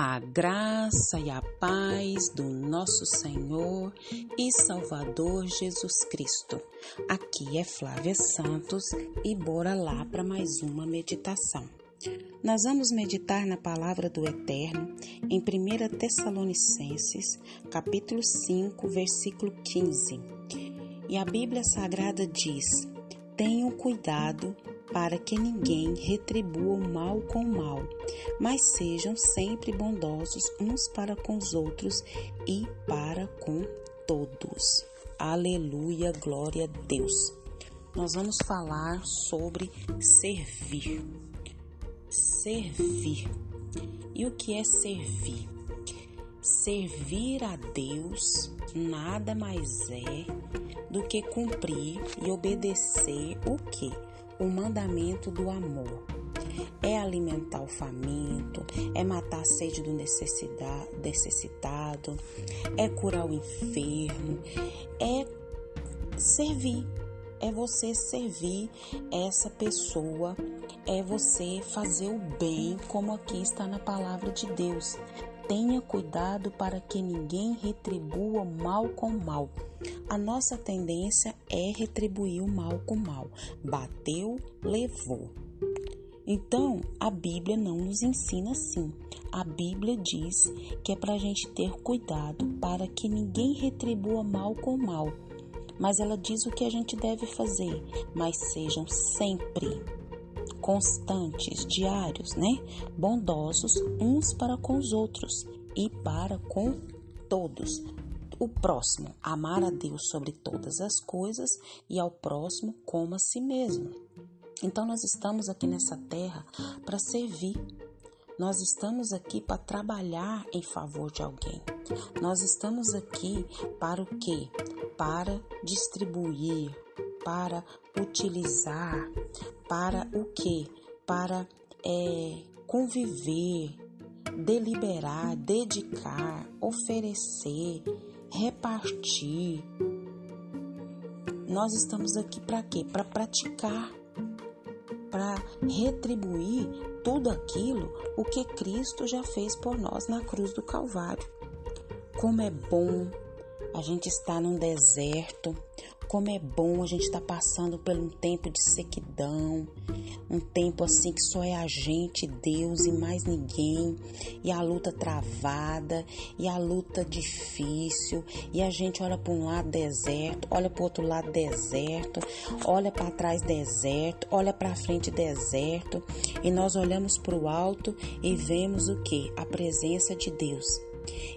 A graça e a paz do nosso Senhor e Salvador Jesus Cristo. Aqui é Flávia Santos e bora lá para mais uma meditação. Nós vamos meditar na palavra do Eterno em 1 Tessalonicenses, capítulo 5, versículo 15. E a Bíblia Sagrada diz: Tenham cuidado para que ninguém retribua o mal com o mal, mas sejam sempre bondosos uns para com os outros e para com todos. Aleluia, glória a Deus. Nós vamos falar sobre servir. Servir. E o que é servir? Servir a Deus nada mais é do que cumprir e obedecer o que? O mandamento do amor. É alimentar o faminto, é matar a sede do necessitado, é curar o enfermo, é servir, é você servir essa pessoa, é você fazer o bem, como aqui está na palavra de Deus. Tenha cuidado para que ninguém retribua mal com mal. A nossa tendência é retribuir o mal com mal. Bateu, levou. Então, a Bíblia não nos ensina assim. A Bíblia diz que é para a gente ter cuidado para que ninguém retribua mal com mal. Mas ela diz o que a gente deve fazer, mas sejam sempre constantes, diários, né? Bondosos uns para com os outros e para com todos. O próximo, amar a Deus sobre todas as coisas e ao próximo como a si mesmo. Então nós estamos aqui nessa terra para servir. Nós estamos aqui para trabalhar em favor de alguém. Nós estamos aqui para o quê? Para distribuir, para utilizar, para o que? Para é, conviver, deliberar, dedicar, oferecer, repartir. Nós estamos aqui para quê? Para praticar, para retribuir tudo aquilo o que Cristo já fez por nós na cruz do Calvário. Como é bom a gente estar num deserto, como é bom a gente estar tá passando por um tempo de sequidão, um tempo assim que só é a gente, Deus e mais ninguém, e a luta travada, e a luta difícil, e a gente olha para um lado deserto, olha para o outro lado deserto, olha para trás deserto, olha para frente deserto, e nós olhamos para o alto e vemos o que? A presença de Deus.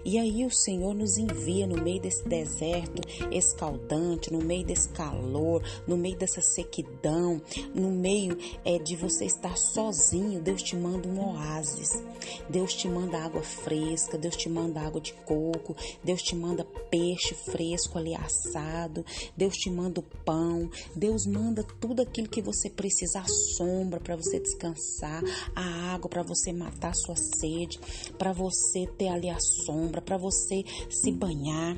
E aí o Senhor nos envia no meio desse deserto escaldante, no meio desse calor, no meio dessa sequidão, no meio é, de você estar sozinho. Deus te manda um oásis. Deus te manda água fresca, Deus te manda água de coco, Deus te manda peixe fresco ali assado, Deus te manda o pão, Deus manda tudo aquilo que você precisa, a sombra para você descansar, a água para você matar a sua sede, para você ter ali a sombra, para você se banhar.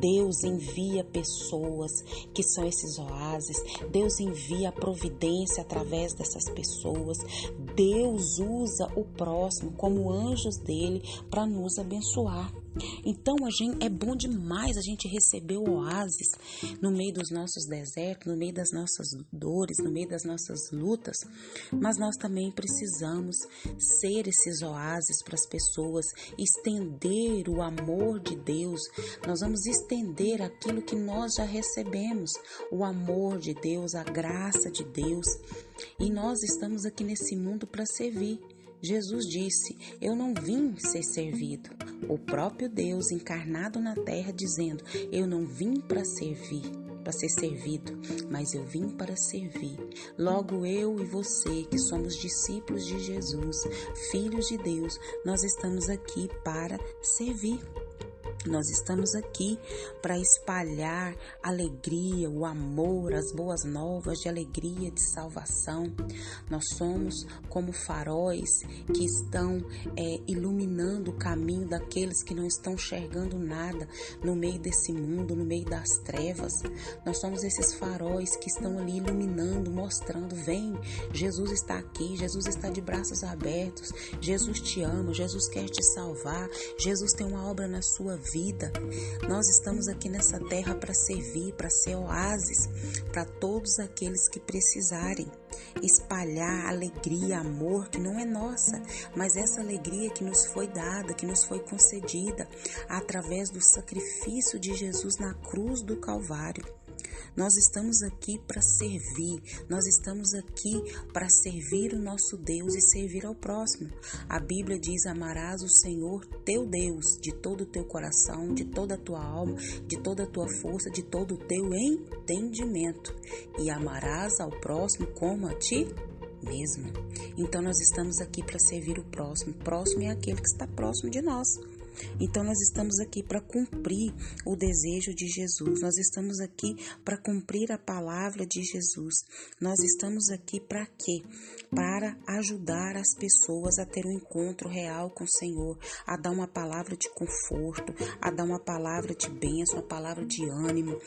Deus envia pessoas que são esses oásis, Deus envia a providência através dessas pessoas, Deus usa o próximo como anjos dele para nos abençoar. Então a gente é bom demais a gente receber o oásis no meio dos nossos desertos, no meio das nossas dores, no meio das nossas lutas, mas nós também precisamos ser esses oásis para as pessoas, estender o amor de Deus. Nós vamos estender aquilo que nós já recebemos, o amor de Deus, a graça de Deus. E nós estamos aqui nesse mundo para servir. Jesus disse: Eu não vim ser servido. O próprio Deus encarnado na terra dizendo: Eu não vim para servir, para ser servido, mas eu vim para servir. Logo eu e você, que somos discípulos de Jesus, filhos de Deus, nós estamos aqui para servir. Nós estamos aqui para espalhar alegria, o amor, as boas novas de alegria, de salvação. Nós somos como faróis que estão é, iluminando o caminho daqueles que não estão enxergando nada no meio desse mundo, no meio das trevas. Nós somos esses faróis que estão ali iluminando, mostrando: vem, Jesus está aqui, Jesus está de braços abertos, Jesus te ama, Jesus quer te salvar, Jesus tem uma obra na sua vida. Nós estamos aqui nessa terra para servir, para ser oásis para todos aqueles que precisarem espalhar alegria, amor que não é nossa, mas essa alegria que nos foi dada, que nos foi concedida através do sacrifício de Jesus na cruz do Calvário. Nós estamos aqui para servir, nós estamos aqui para servir o nosso Deus e servir ao próximo. A Bíblia diz: Amarás o Senhor teu Deus de todo o teu coração, de toda a tua alma, de toda a tua força, de todo o teu entendimento, e amarás ao próximo como a ti mesmo. Então nós estamos aqui para servir o próximo. Próximo é aquele que está próximo de nós. Então nós estamos aqui para cumprir o desejo de Jesus. Nós estamos aqui para cumprir a palavra de Jesus. Nós estamos aqui para quê? Para ajudar as pessoas a ter um encontro real com o Senhor, a dar uma palavra de conforto, a dar uma palavra de bênção, uma palavra de ânimo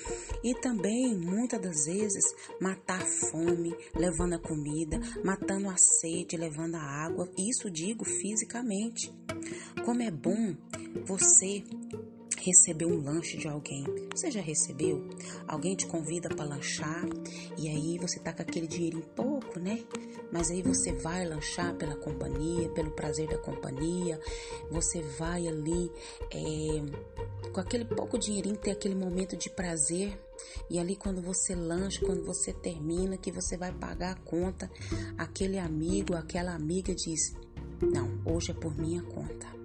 e também muitas das vezes matar a fome, levando a comida, matando a sede, levando a água. Isso digo fisicamente. Como é bom você recebeu um lanche de alguém. Você já recebeu? Alguém te convida para lanchar e aí você tá com aquele dinheirinho pouco, né? Mas aí você vai lanchar pela companhia, pelo prazer da companhia. Você vai ali é, com aquele pouco dinheirinho ter aquele momento de prazer. E ali quando você lancha, quando você termina, que você vai pagar a conta, aquele amigo, aquela amiga diz: "Não, hoje é por minha conta".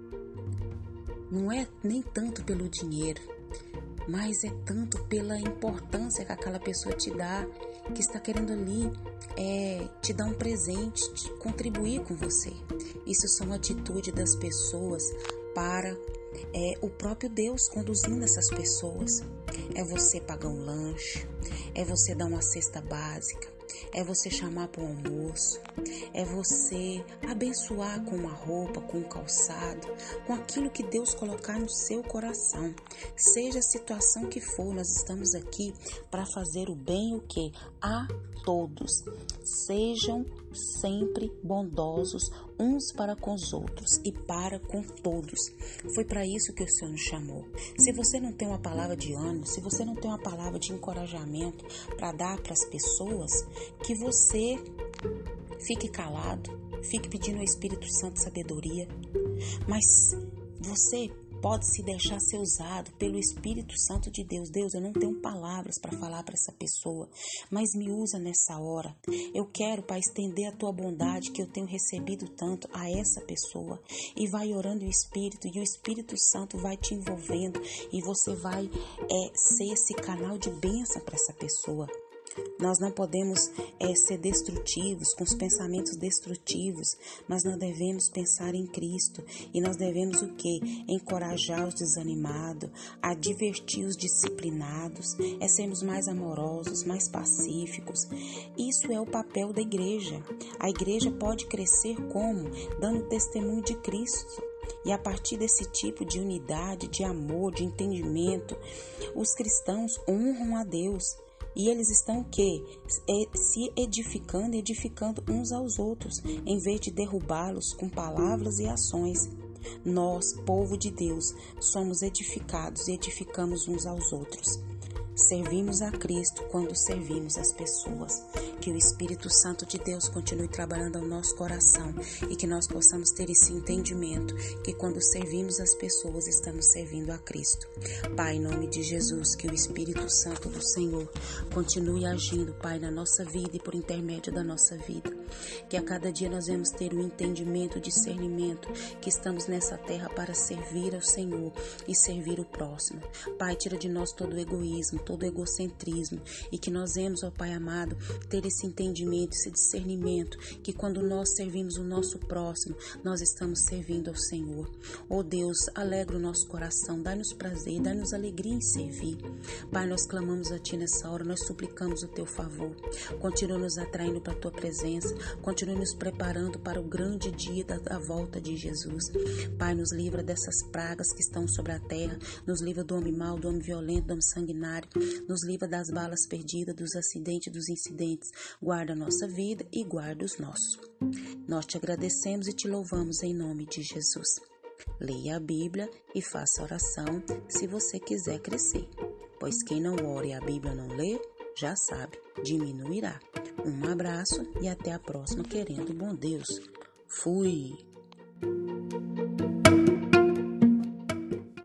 Não é nem tanto pelo dinheiro, mas é tanto pela importância que aquela pessoa te dá, que está querendo ali é, te dar um presente, te contribuir com você. Isso são atitudes das pessoas para é, o próprio Deus conduzindo essas pessoas. É você pagar um lanche, é você dar uma cesta básica, é você chamar para o almoço, é você abençoar com uma roupa, com um calçado, com aquilo que Deus colocar no seu coração. Seja a situação que for, nós estamos aqui para fazer o bem o que a todos. Sejam sempre bondosos uns para com os outros e para com todos. Foi para isso que o Senhor nos chamou. Se você não tem uma palavra de ânimo, se você não tem uma palavra de encorajamento para dar para as pessoas, que você fique calado, fique pedindo ao Espírito Santo sabedoria. Mas você pode se deixar ser usado pelo Espírito Santo de Deus. Deus, eu não tenho palavras para falar para essa pessoa, mas me usa nessa hora. Eu quero, para estender a tua bondade que eu tenho recebido tanto a essa pessoa. E vai orando o Espírito, e o Espírito Santo vai te envolvendo, e você vai é, ser esse canal de bênção para essa pessoa. Nós não podemos é, ser destrutivos, com os pensamentos destrutivos, mas nós devemos pensar em Cristo e nós devemos o que? Encorajar os desanimados, advertir os disciplinados, é sermos mais amorosos, mais pacíficos. Isso é o papel da igreja. A igreja pode crescer como? Dando testemunho de Cristo. E a partir desse tipo de unidade, de amor, de entendimento, os cristãos honram a Deus e eles estão que se edificando, edificando uns aos outros, em vez de derrubá-los com palavras e ações. Nós, povo de Deus, somos edificados e edificamos uns aos outros. Servimos a Cristo quando servimos as pessoas. Que o Espírito Santo de Deus continue trabalhando ao nosso coração e que nós possamos ter esse entendimento que quando servimos as pessoas estamos servindo a Cristo. Pai, em nome de Jesus, que o Espírito Santo do Senhor continue agindo, Pai, na nossa vida e por intermédio da nossa vida. Que a cada dia nós vamos ter o um entendimento, o discernimento que estamos nessa terra para servir ao Senhor e servir o próximo. Pai, tira de nós todo o egoísmo, todo egocentrismo e que nós vemos, ó Pai amado, ter esse entendimento, esse discernimento, que quando nós servimos o nosso próximo, nós estamos servindo ao Senhor. Ó Deus, alegra o nosso coração, dá-nos prazer, dá-nos alegria em servir. Pai, nós clamamos a Ti nessa hora, nós suplicamos o Teu favor. Continua nos atraindo para a Tua presença, continua nos preparando para o grande dia da, da volta de Jesus. Pai, nos livra dessas pragas que estão sobre a terra, nos livra do homem mau, do homem violento, do homem sanguinário, nos livra das balas perdidas, dos acidentes, dos incidentes. Guarda a nossa vida e guarda os nossos. Nós te agradecemos e te louvamos em nome de Jesus. Leia a Bíblia e faça oração se você quiser crescer, pois quem não ore e a Bíblia não lê, já sabe, diminuirá. Um abraço e até a próxima, querendo bom Deus. Fui!